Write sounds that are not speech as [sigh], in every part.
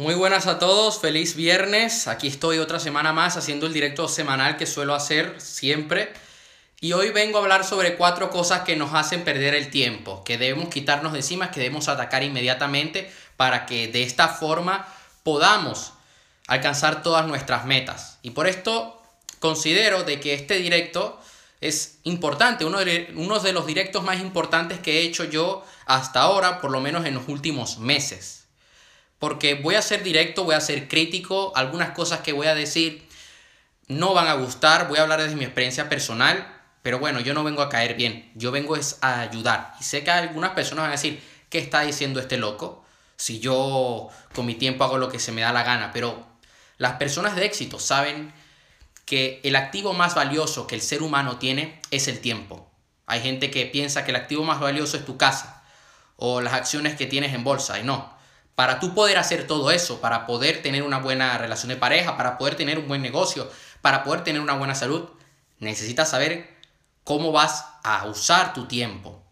Muy buenas a todos, feliz viernes. Aquí estoy otra semana más haciendo el directo semanal que suelo hacer siempre. Y hoy vengo a hablar sobre cuatro cosas que nos hacen perder el tiempo, que debemos quitarnos de encima, que debemos atacar inmediatamente para que de esta forma podamos alcanzar todas nuestras metas. Y por esto considero de que este directo es importante, uno de, uno de los directos más importantes que he hecho yo hasta ahora, por lo menos en los últimos meses porque voy a ser directo, voy a ser crítico, algunas cosas que voy a decir no van a gustar, voy a hablar desde mi experiencia personal, pero bueno, yo no vengo a caer bien, yo vengo es a ayudar. Y sé que algunas personas van a decir, ¿qué está diciendo este loco? Si yo con mi tiempo hago lo que se me da la gana, pero las personas de éxito saben que el activo más valioso que el ser humano tiene es el tiempo. Hay gente que piensa que el activo más valioso es tu casa o las acciones que tienes en bolsa y no. Para tú poder hacer todo eso, para poder tener una buena relación de pareja, para poder tener un buen negocio, para poder tener una buena salud, necesitas saber cómo vas a usar tu tiempo.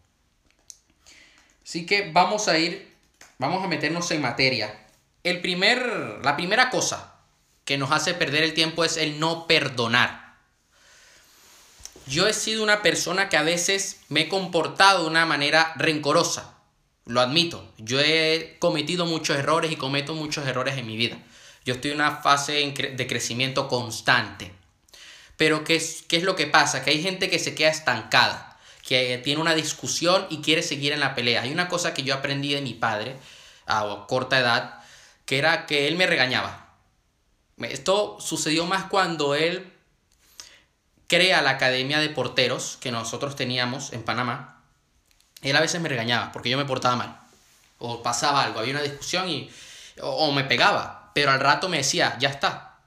Así que vamos a ir, vamos a meternos en materia. El primer, la primera cosa que nos hace perder el tiempo es el no perdonar. Yo he sido una persona que a veces me he comportado de una manera rencorosa lo admito. Yo he cometido muchos errores y cometo muchos errores en mi vida. Yo estoy en una fase de crecimiento constante. Pero ¿qué es, ¿qué es lo que pasa? Que hay gente que se queda estancada, que tiene una discusión y quiere seguir en la pelea. Hay una cosa que yo aprendí de mi padre a corta edad, que era que él me regañaba. Esto sucedió más cuando él crea la academia de porteros que nosotros teníamos en Panamá él a veces me regañaba porque yo me portaba mal. O pasaba algo, había una discusión y. O, me pegaba. Pero al rato me decía, ya está.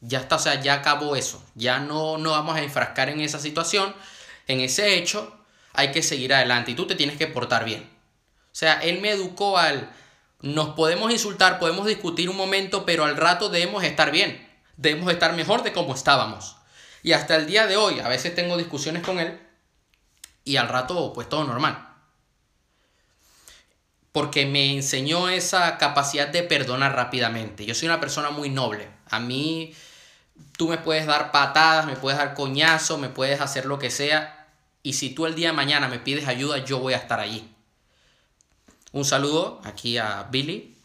Ya está, o sea, ya acabó eso. Ya no, no vamos a enfrascar en esa situación, en ese hecho. Hay que seguir adelante y tú te tienes que portar bien. O sea, él me educó al. Nos podemos insultar, podemos discutir un momento, pero al rato debemos estar bien. Debemos estar mejor de como estábamos. Y hasta el día de hoy, a veces tengo discusiones con él y al rato, pues todo normal porque me enseñó esa capacidad de perdonar rápidamente. Yo soy una persona muy noble. A mí tú me puedes dar patadas, me puedes dar coñazo, me puedes hacer lo que sea. Y si tú el día de mañana me pides ayuda, yo voy a estar allí. Un saludo aquí a Billy.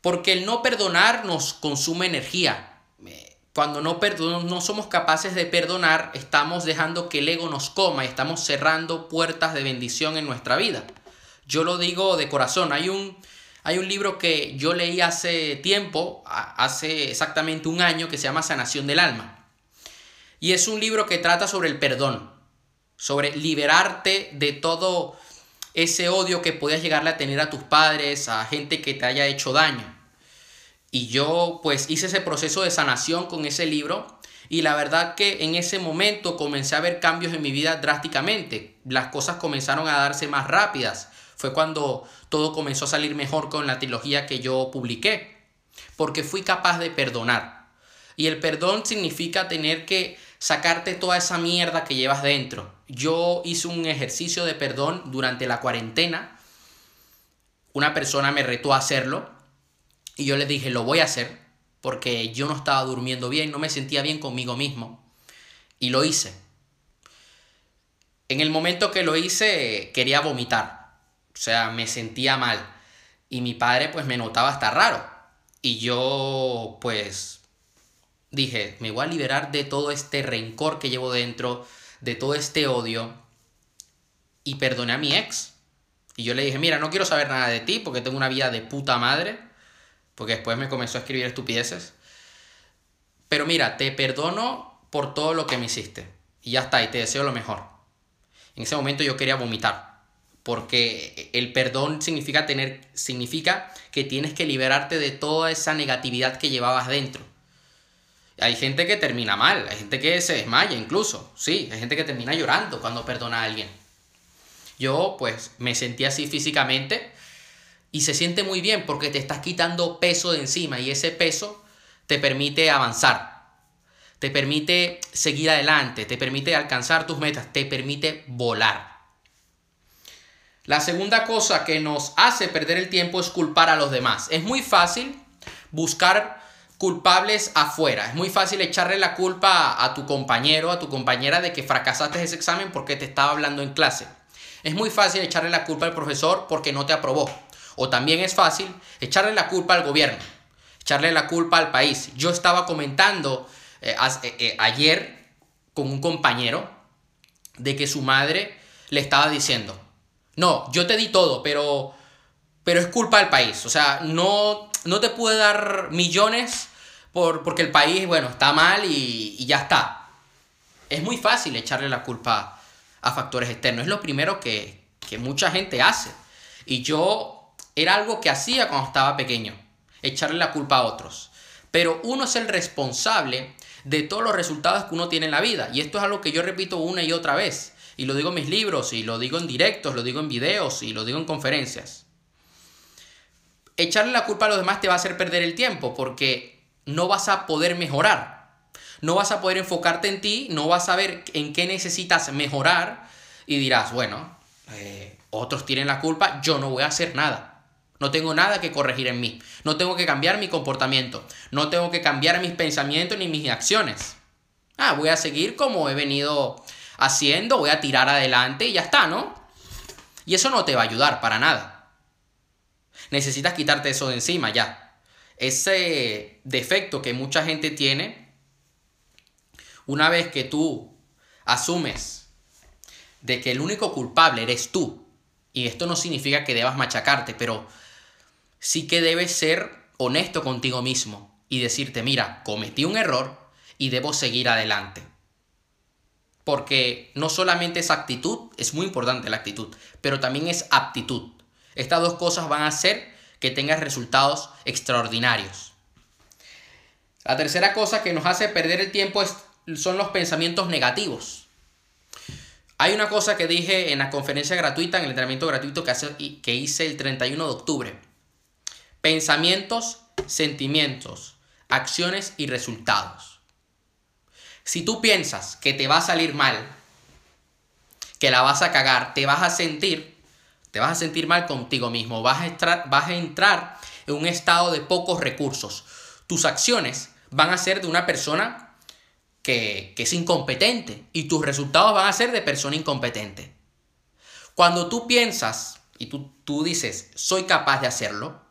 Porque el no perdonar nos consume energía. Cuando no, no somos capaces de perdonar, estamos dejando que el ego nos coma y estamos cerrando puertas de bendición en nuestra vida. Yo lo digo de corazón. Hay un, hay un libro que yo leí hace tiempo, hace exactamente un año, que se llama Sanación del Alma. Y es un libro que trata sobre el perdón, sobre liberarte de todo ese odio que podías llegarle a tener a tus padres, a gente que te haya hecho daño. Y yo pues hice ese proceso de sanación con ese libro y la verdad que en ese momento comencé a ver cambios en mi vida drásticamente. Las cosas comenzaron a darse más rápidas fue cuando todo comenzó a salir mejor con la trilogía que yo publiqué, porque fui capaz de perdonar. Y el perdón significa tener que sacarte toda esa mierda que llevas dentro. Yo hice un ejercicio de perdón durante la cuarentena. Una persona me retó a hacerlo y yo le dije, lo voy a hacer porque yo no estaba durmiendo bien, no me sentía bien conmigo mismo. Y lo hice. En el momento que lo hice quería vomitar. O sea, me sentía mal. Y mi padre pues me notaba hasta raro. Y yo pues dije, me voy a liberar de todo este rencor que llevo dentro, de todo este odio. Y perdoné a mi ex. Y yo le dije, mira, no quiero saber nada de ti porque tengo una vida de puta madre. Porque después me comenzó a escribir estupideces. Pero mira, te perdono por todo lo que me hiciste. Y ya está, y te deseo lo mejor. En ese momento yo quería vomitar porque el perdón significa tener significa que tienes que liberarte de toda esa negatividad que llevabas dentro. Hay gente que termina mal, hay gente que se desmaya incluso, sí, hay gente que termina llorando cuando perdona a alguien. Yo pues me sentí así físicamente y se siente muy bien porque te estás quitando peso de encima y ese peso te permite avanzar, te permite seguir adelante, te permite alcanzar tus metas, te permite volar. La segunda cosa que nos hace perder el tiempo es culpar a los demás. Es muy fácil buscar culpables afuera. Es muy fácil echarle la culpa a tu compañero, a tu compañera de que fracasaste ese examen porque te estaba hablando en clase. Es muy fácil echarle la culpa al profesor porque no te aprobó. O también es fácil echarle la culpa al gobierno, echarle la culpa al país. Yo estaba comentando eh, eh, eh, ayer con un compañero de que su madre le estaba diciendo, no, yo te di todo, pero, pero es culpa del país. O sea, no, no te pude dar millones por, porque el país, bueno, está mal y, y ya está. Es muy fácil echarle la culpa a factores externos. Es lo primero que, que mucha gente hace. Y yo era algo que hacía cuando estaba pequeño, echarle la culpa a otros. Pero uno es el responsable de todos los resultados que uno tiene en la vida. Y esto es algo que yo repito una y otra vez. Y lo digo en mis libros, y lo digo en directos, lo digo en videos, y lo digo en conferencias. Echarle la culpa a los demás te va a hacer perder el tiempo porque no vas a poder mejorar. No vas a poder enfocarte en ti, no vas a ver en qué necesitas mejorar y dirás, bueno, eh, otros tienen la culpa, yo no voy a hacer nada. No tengo nada que corregir en mí. No tengo que cambiar mi comportamiento. No tengo que cambiar mis pensamientos ni mis acciones. Ah, voy a seguir como he venido haciendo, voy a tirar adelante y ya está, ¿no? Y eso no te va a ayudar para nada. Necesitas quitarte eso de encima ya. Ese defecto que mucha gente tiene, una vez que tú asumes de que el único culpable eres tú, y esto no significa que debas machacarte, pero sí que debes ser honesto contigo mismo y decirte, mira, cometí un error y debo seguir adelante porque no solamente es actitud, es muy importante la actitud, pero también es aptitud. Estas dos cosas van a hacer que tengas resultados extraordinarios. La tercera cosa que nos hace perder el tiempo son los pensamientos negativos. Hay una cosa que dije en la conferencia gratuita, en el entrenamiento gratuito que, que hice el 31 de octubre. Pensamientos, sentimientos, acciones y resultados. Si tú piensas que te va a salir mal, que la vas a cagar, te vas a sentir, te vas a sentir mal contigo mismo, vas a entrar, vas a entrar en un estado de pocos recursos. Tus acciones van a ser de una persona que, que es incompetente y tus resultados van a ser de persona incompetente. Cuando tú piensas y tú, tú dices, soy capaz de hacerlo,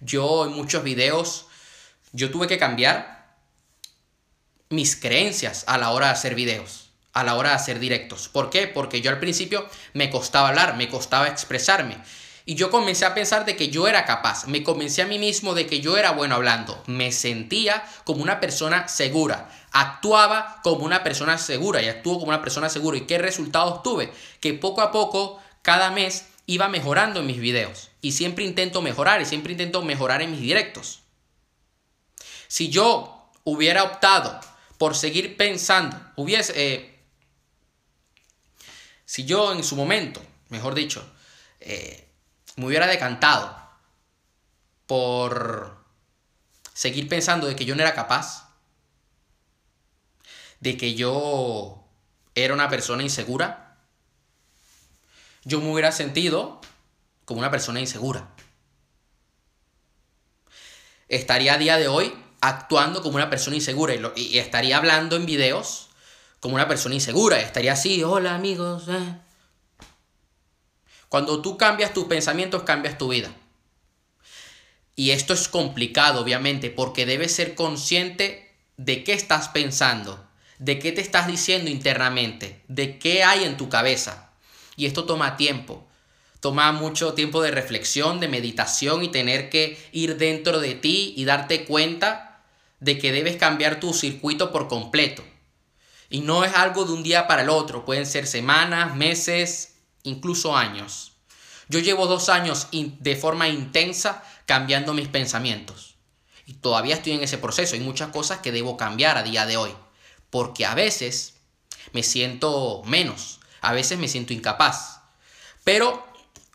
yo en muchos videos, yo tuve que cambiar mis creencias a la hora de hacer videos, a la hora de hacer directos. ¿Por qué? Porque yo al principio me costaba hablar, me costaba expresarme. Y yo comencé a pensar de que yo era capaz, me convencí a mí mismo de que yo era bueno hablando, me sentía como una persona segura, actuaba como una persona segura y actuó como una persona segura. ¿Y qué resultados tuve? Que poco a poco, cada mes, iba mejorando en mis videos. Y siempre intento mejorar y siempre intento mejorar en mis directos. Si yo hubiera optado por seguir pensando. Hubiese, eh, si yo en su momento, mejor dicho, eh, me hubiera decantado por seguir pensando de que yo no era capaz, de que yo era una persona insegura, yo me hubiera sentido como una persona insegura. Estaría a día de hoy actuando como una persona insegura y, estaría hablando en videos como una persona insegura. Estaría así, hola amigos. Eh". Cuando tú cambias tus pensamientos, cambias tu vida. Y esto es complicado, obviamente, porque debes ser consciente de qué estás pensando, de qué te estás diciendo internamente, de qué hay en tu cabeza. Y esto toma tiempo. Toma mucho tiempo de reflexión, de meditación y tener que ir dentro de ti y darte cuenta de que debes cambiar tu circuito por completo. Y no es algo de un día para el otro, pueden ser semanas, meses, incluso años. Yo llevo dos años de forma intensa cambiando mis pensamientos. Y todavía estoy en ese proceso. Hay muchas cosas que debo cambiar a día de hoy. Porque a veces me siento menos, a veces me siento incapaz. Pero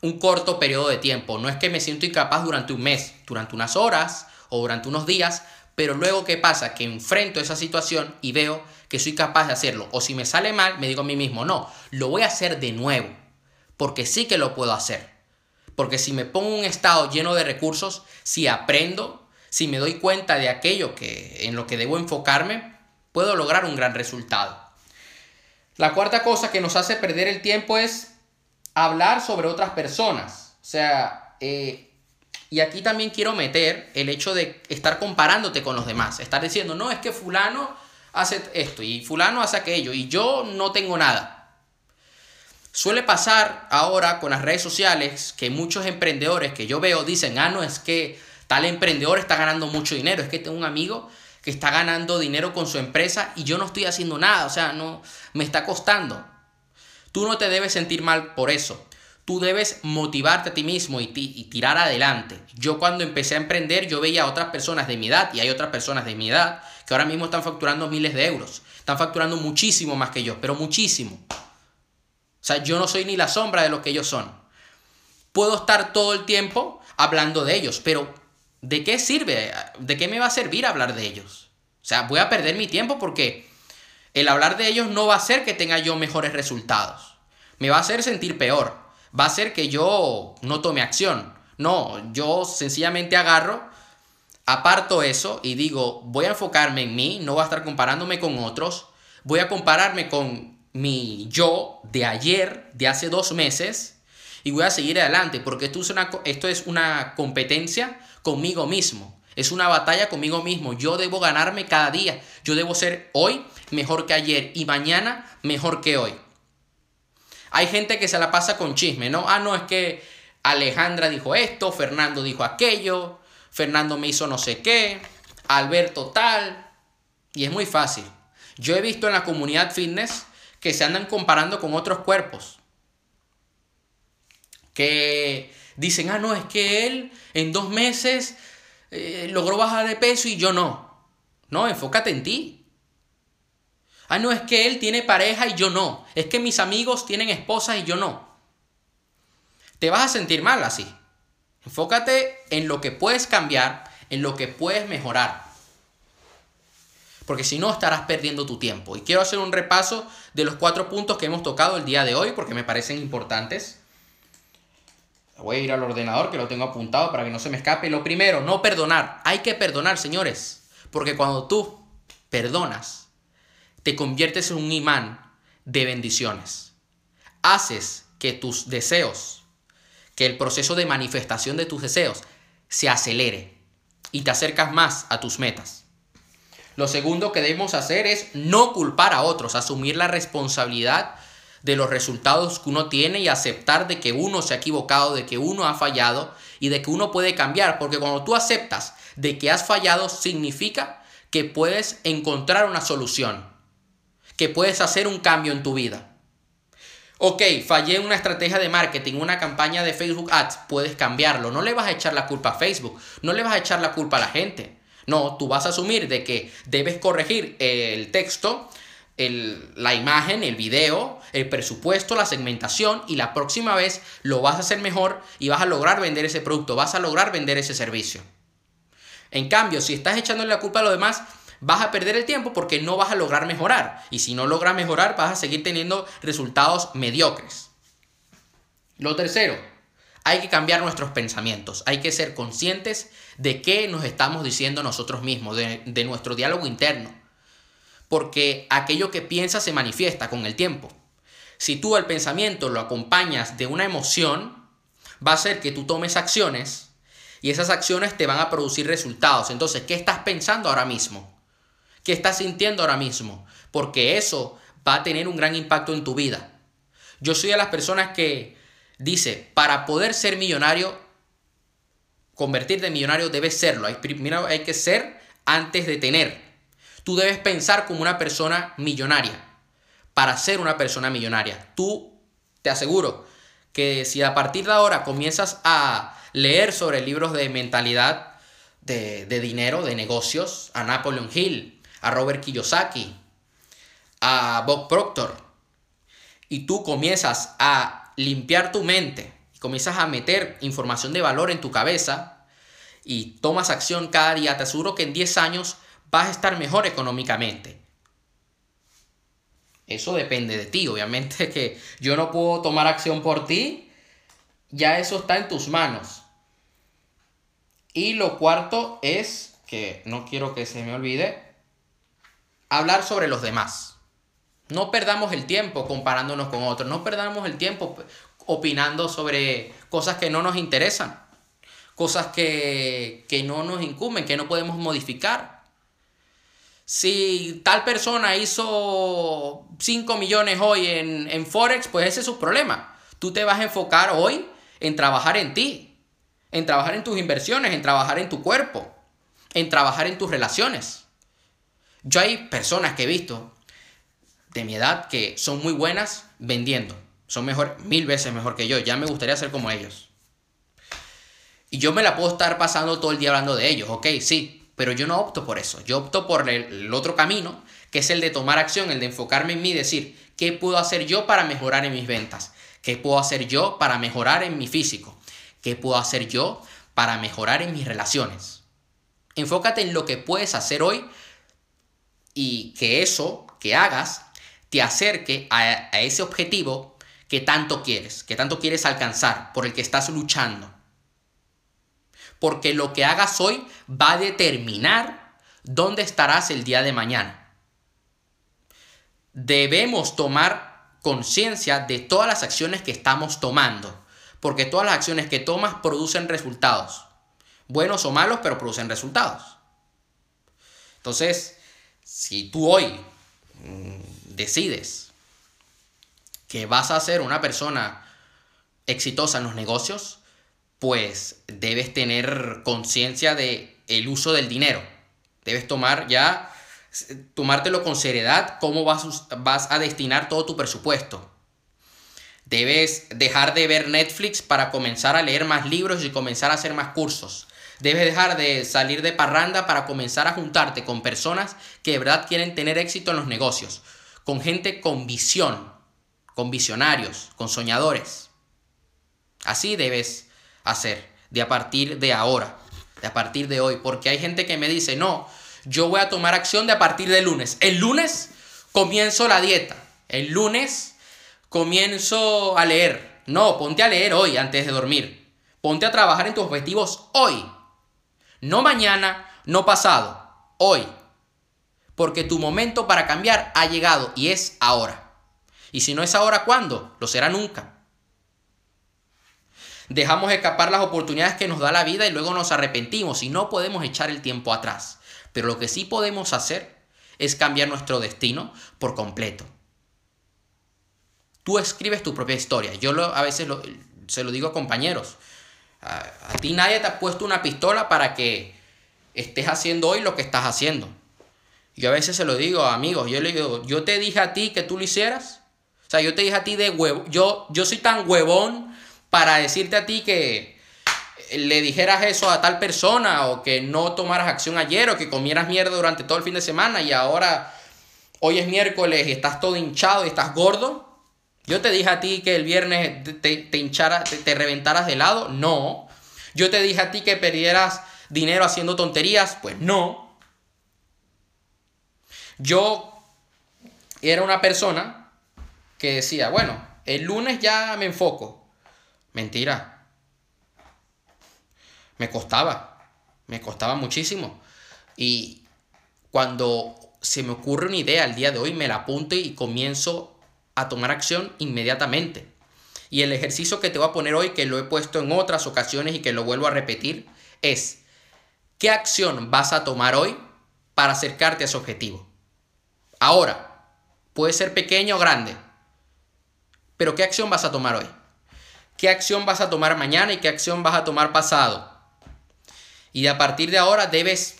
un corto periodo de tiempo. No es que me siento incapaz durante un mes, durante unas horas o durante unos días, pero luego, ¿qué pasa? Que enfrento esa situación y veo que soy capaz de hacerlo. O si me sale mal, me digo a mí mismo, no, lo voy a hacer de nuevo. porque sí que lo puedo hacer. Porque si me pongo en un estado lleno de recursos, si aprendo, si me doy cuenta de aquello que en lo que debo enfocarme, puedo lograr un gran resultado. La cuarta cosa que nos hace perder el tiempo es hablar sobre otras personas. O sea, eh, y aquí también quiero meter el hecho de estar comparándote con los demás. Estar diciendo, no, es que fulano hace esto y fulano hace aquello y yo no tengo nada. Suele pasar ahora con las redes sociales que muchos emprendedores que yo veo dicen, ah, no, es que tal emprendedor está ganando mucho dinero, es que tengo un amigo que está ganando dinero con su empresa y yo no estoy haciendo nada, o sea, no me está costando. Tú no te debes sentir mal por eso. Tú debes motivarte a ti mismo y, y, tirar adelante. Yo cuando empecé a emprender, yo veía a otras personas de mi edad, y hay otras personas de mi edad, que ahora mismo están facturando miles de euros. Están facturando muchísimo más que yo, pero muchísimo. O sea, yo no soy ni la sombra de lo que ellos son. Puedo estar todo el tiempo hablando de ellos, pero ¿de qué sirve? ¿De qué me va a servir hablar de ellos? O sea, voy a perder mi tiempo porque el hablar de ellos no va a hacer que tenga yo mejores resultados. Me va a hacer sentir peor. Va a hacer que yo no tome acción. No, yo sencillamente agarro, aparto eso y digo, voy a enfocarme en mí, no voy a estar comparándome con otros. Voy a compararme con mi yo de ayer, de hace dos meses, y voy a seguir adelante, porque esto es una, esto es una competencia conmigo mismo. Es una batalla conmigo mismo. Yo debo ganarme cada día. Yo debo ser hoy mejor que ayer y mañana mejor que hoy. Hay gente que se la pasa con chisme, ¿no? Ah, no, es que Alejandra dijo esto, Fernando dijo aquello, Fernando me hizo no sé qué, Alberto tal. Y es muy fácil. Yo he visto en la comunidad fitness que se andan comparando con otros cuerpos. Que dicen, ah, no, es que él en dos meses eh, logró bajar de peso y yo no. No, enfócate en ti. Ah, no, es que él tiene pareja y yo no. Es que mis amigos tienen esposa y yo no. Te vas a sentir mal así. Enfócate en lo que puedes cambiar, en lo que puedes mejorar porque si no estarás perdiendo tu tiempo. Y quiero hacer un repaso de los cuatro puntos que hemos tocado el día de hoy porque me parecen importantes. Voy a ir al ordenador que lo tengo apuntado para que no se me escape. Lo primero, no perdonar. Hay que perdonar, señores. Porque cuando tú perdonas, te conviertes en un imán de bendiciones. Haces que tus deseos, que el proceso de manifestación de tus deseos se acelere y te acercas más a tus metas. Lo segundo que debemos hacer es no culpar a otros, asumir la responsabilidad de los resultados que uno tiene y aceptar de que uno se ha equivocado, de que uno ha fallado y de que uno puede cambiar, porque cuando tú aceptas de que has fallado significa que puedes encontrar una solución, que puedes hacer un cambio en tu vida. Ok, fallé en una estrategia de marketing, una campaña de Facebook Ads, puedes cambiarlo, no le vas a echar la culpa a Facebook, no le vas a echar la culpa a la gente. No, tú vas a asumir de que debes corregir el texto, la imagen, el video, el presupuesto, la segmentación y la próxima vez lo vas a hacer mejor y vas a lograr vender ese producto, vas a lograr vender ese servicio. En cambio, si estás echándole la culpa a los demás, vas a perder el tiempo porque no vas a lograr mejorar. Y si no logras mejorar, vas a seguir teniendo resultados mediocres. Lo tercero, hay que cambiar nuestros pensamientos, hay que ser conscientes de qué nos estamos diciendo nosotros mismos, de, nuestro diálogo interno. Porque aquello que piensas se manifiesta con el tiempo. Si tú el pensamiento lo acompañas de una emoción, va a ser que tú tomes acciones y esas acciones te van a producir resultados. Entonces, ¿qué estás pensando ahora mismo? ¿Qué estás sintiendo ahora mismo? Porque eso va a tener un gran impacto en tu vida. Yo soy de las personas que Dice, para poder ser millonario, convertirte en millonario debes serlo. primero hay que ser antes de tener. Tú debes pensar como una persona millonaria. Para ser una persona millonaria. Tú, te aseguro, que si a partir de ahora comienzas a leer sobre libros de mentalidad, de, de dinero, de negocios, a Napoleon Hill, a Robert Kiyosaki, a Bob Proctor, y tú comienzas a limpiar tu mente, comienzas a meter información de valor en tu cabeza y tomas acción cada día, te aseguro que en 10 años vas a estar mejor económicamente. Eso depende de ti, obviamente [laughs] que yo no puedo tomar acción por ti, ya eso está en tus manos. Y lo cuarto es, que no quiero que se me olvide, hablar sobre los demás. No perdamos el tiempo comparándonos con otros, no perdamos el tiempo opinando sobre cosas que no nos interesan, cosas que, no nos incumben, que no podemos modificar. Si tal persona hizo 5 millones hoy en, en Forex, pues ese es su problema. Tú te vas a enfocar hoy en trabajar en ti, en trabajar en tus inversiones, en trabajar en tu cuerpo, en trabajar en tus relaciones. Yo hay personas que he visto de mi edad que son muy buenas vendiendo. Son mejor, mil veces mejor que yo. Ya me gustaría ser como ellos. Y yo me la puedo estar pasando todo el día hablando de ellos, ok, sí, pero yo no opto por eso. Yo opto por el, otro camino, que es el de tomar acción, el de enfocarme en mí y decir, ¿qué puedo hacer yo para mejorar en mis ventas? ¿Qué puedo hacer yo para mejorar en mi físico? ¿Qué puedo hacer yo para mejorar en mis relaciones? Enfócate en lo que puedes hacer hoy y que eso que hagas te acerque a, ese objetivo que tanto quieres, que tanto quieres alcanzar, por el que estás luchando. Porque lo que hagas hoy va a determinar dónde estarás el día de mañana. Debemos tomar conciencia de todas las acciones que estamos tomando, porque todas las acciones que tomas producen resultados, buenos o malos, pero producen resultados. Entonces, si tú hoy mm, decides que vas a ser una persona exitosa en los negocios, pues debes tener conciencia de el uso del dinero. Debes tomar ya tomártelo con seriedad cómo vas, vas a destinar todo tu presupuesto. Debes dejar de ver Netflix para comenzar a leer más libros y comenzar a hacer más cursos. Debes dejar de salir de parranda para comenzar a juntarte con personas que de verdad quieren tener éxito en los negocios, con gente con visión, con visionarios, con soñadores. Así debes hacer de a partir de ahora, de a partir de hoy, porque hay gente que me dice, no, yo voy a tomar acción de a partir del lunes. El lunes comienzo la dieta, el lunes comienzo a leer. No, ponte a leer hoy antes de dormir. Ponte a trabajar en tus objetivos hoy. No mañana, no pasado, hoy. Porque tu momento para cambiar ha llegado y es ahora. Y si no es ahora, ¿cuándo? Lo será nunca. Dejamos escapar las oportunidades que nos da la vida y luego nos arrepentimos y no podemos echar el tiempo atrás. Pero lo que sí podemos hacer es cambiar nuestro destino por completo. Tú escribes tu propia historia. Yo a veces se lo digo a compañeros. A, a ti nadie te ha puesto una pistola para que estés haciendo hoy lo que estás haciendo. Yo a veces se lo digo a amigos. Yo le digo, yo te dije a ti que tú lo hicieras. O sea, yo te dije a ti de huevo, yo, yo soy tan huevón para decirte a ti que le dijeras eso a tal persona o que no tomaras acción ayer o que comieras mierda durante todo el fin de semana y ahora hoy es miércoles y estás todo hinchado y estás gordo. Yo te dije a ti que el viernes te, te hincharas, te, reventaras de lado. No. Yo te dije a ti que perdieras dinero haciendo tonterías. Pues no. Yo era una persona que decía, bueno, el lunes ya me enfoco. Mentira. Me costaba, me costaba muchísimo. Y cuando se me ocurre una idea el día de hoy, me la apunto y comienzo a tomar acción inmediatamente. Y el ejercicio que te voy a poner hoy, que lo he puesto en otras ocasiones y que lo vuelvo a repetir, es, ¿qué acción vas a tomar hoy para acercarte a ese objetivo? Ahora, puede ser pequeño o grande, pero ¿qué acción vas a tomar hoy? ¿Qué acción vas a tomar mañana y qué acción vas a tomar pasado? Y a partir de ahora debes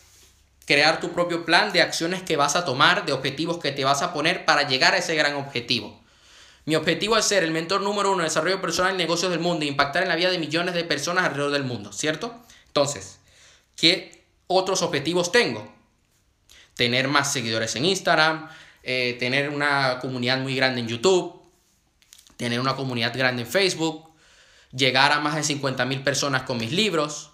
crear tu propio plan de acciones que vas a tomar, de objetivos que te vas a poner para llegar a ese gran objetivo. Mi objetivo es ser el mentor número uno de desarrollo personal y negocios del mundo e impactar en la vida de millones de personas alrededor del mundo, ¿cierto? Entonces, ¿qué otros objetivos tengo? Tener más seguidores en Instagram, eh, tener una comunidad muy grande en YouTube, tener una comunidad grande en Facebook, llegar a más de 50 mil personas con mis libros.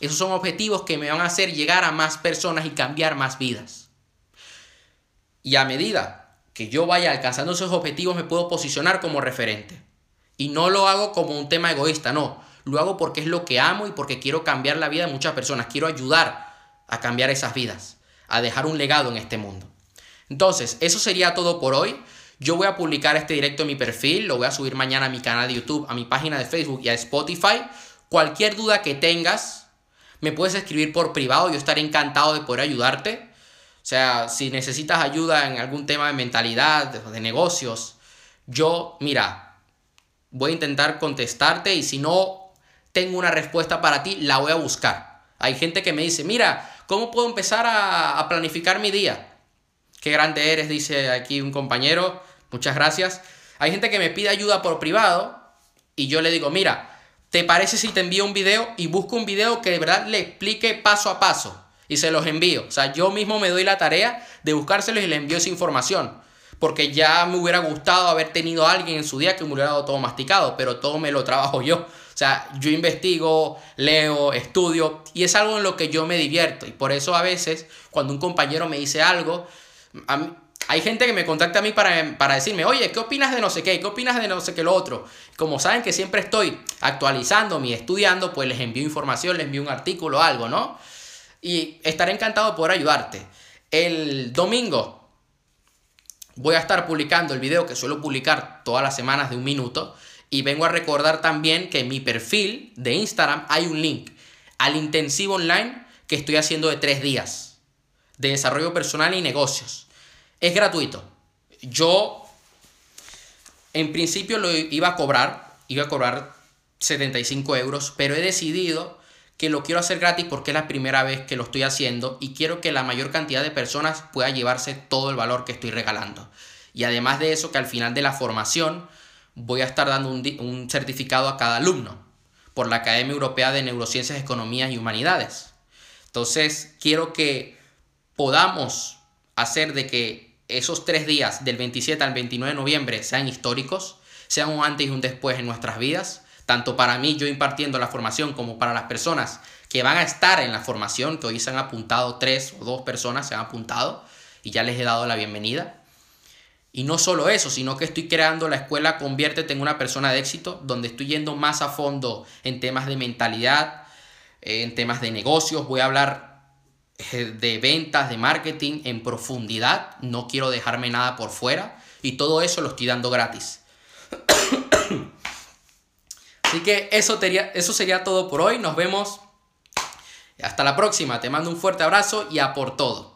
Esos son objetivos que me van a hacer llegar a más personas y cambiar más vidas. Y a medida que yo vaya alcanzando esos objetivos me puedo posicionar como referente. Y no lo hago como un tema egoísta, no. Lo hago porque es lo que amo y porque quiero cambiar la vida de muchas personas. Quiero ayudar a cambiar esas vidas, a dejar un legado en este mundo. Entonces, eso sería todo por hoy. Yo voy a publicar este directo en mi perfil, lo voy a subir mañana a mi canal de YouTube, a mi página de Facebook y a Spotify. Cualquier duda que tengas, me puedes escribir por privado, yo estaré encantado de poder ayudarte. O sea, si necesitas ayuda en algún tema de mentalidad, de negocios, yo, mira, voy a intentar contestarte y si no tengo una respuesta para ti, la voy a buscar. Hay gente que me dice, mira, ¿cómo puedo empezar a, a planificar mi día? Qué grande eres, dice aquí un compañero. Muchas gracias. Hay gente que me pide ayuda por privado y yo le digo, mira, ¿te parece si te envío un video y busco un video que de verdad le explique paso a paso? Y se los envío. O sea, yo mismo me doy la tarea de buscárselos y le envío esa información. Porque ya me hubiera gustado haber tenido a alguien en su día que me hubiera dado todo masticado, pero todo me lo trabajo yo. O sea, yo investigo, leo, estudio y es algo en lo que yo me divierto. Y por eso a veces cuando un compañero me dice algo, hay gente que me contacta a mí para, para, decirme, oye, ¿qué opinas de no sé qué? ¿Qué opinas de no sé qué lo otro? Como saben que siempre estoy actualizando y estudiando, pues les envío información, les envío un artículo, algo, ¿no? Y estaré encantado de poder ayudarte. El domingo voy a estar publicando el video que suelo publicar todas las semanas de un minuto. Y vengo a recordar también que en mi perfil de Instagram hay un link al intensivo online que estoy haciendo de tres días de desarrollo personal y negocios. Es gratuito. Yo, en principio, lo iba a cobrar, iba a cobrar 75 euros, pero he decidido que lo quiero hacer gratis porque es la primera vez que lo estoy haciendo y quiero que la mayor cantidad de personas pueda llevarse todo el valor que estoy regalando. Y además de eso, que al final de la formación voy a estar dando un, un certificado a cada alumno por la Academia Europea de Neurociencias, Economías y Humanidades. Entonces, quiero que podamos hacer de que esos tres días, del 27 al 29 de noviembre, sean históricos, sean un antes y un después en nuestras vidas, tanto para mí, yo impartiendo la formación, como para las personas que van a estar en la formación, que hoy se han apuntado tres o dos personas, se han apuntado y ya les he dado la bienvenida. Y no solo eso, sino que estoy creando la escuela Conviértete en una persona de éxito, donde estoy yendo más a fondo en temas de mentalidad, en temas de negocios. Voy a hablar eh, de ventas, de marketing en profundidad. No quiero dejarme nada por fuera. Y todo eso lo estoy dando gratis. Así que eso, eso sería todo por hoy. Nos vemos. Hasta la próxima. Te mando un fuerte abrazo y a por todo.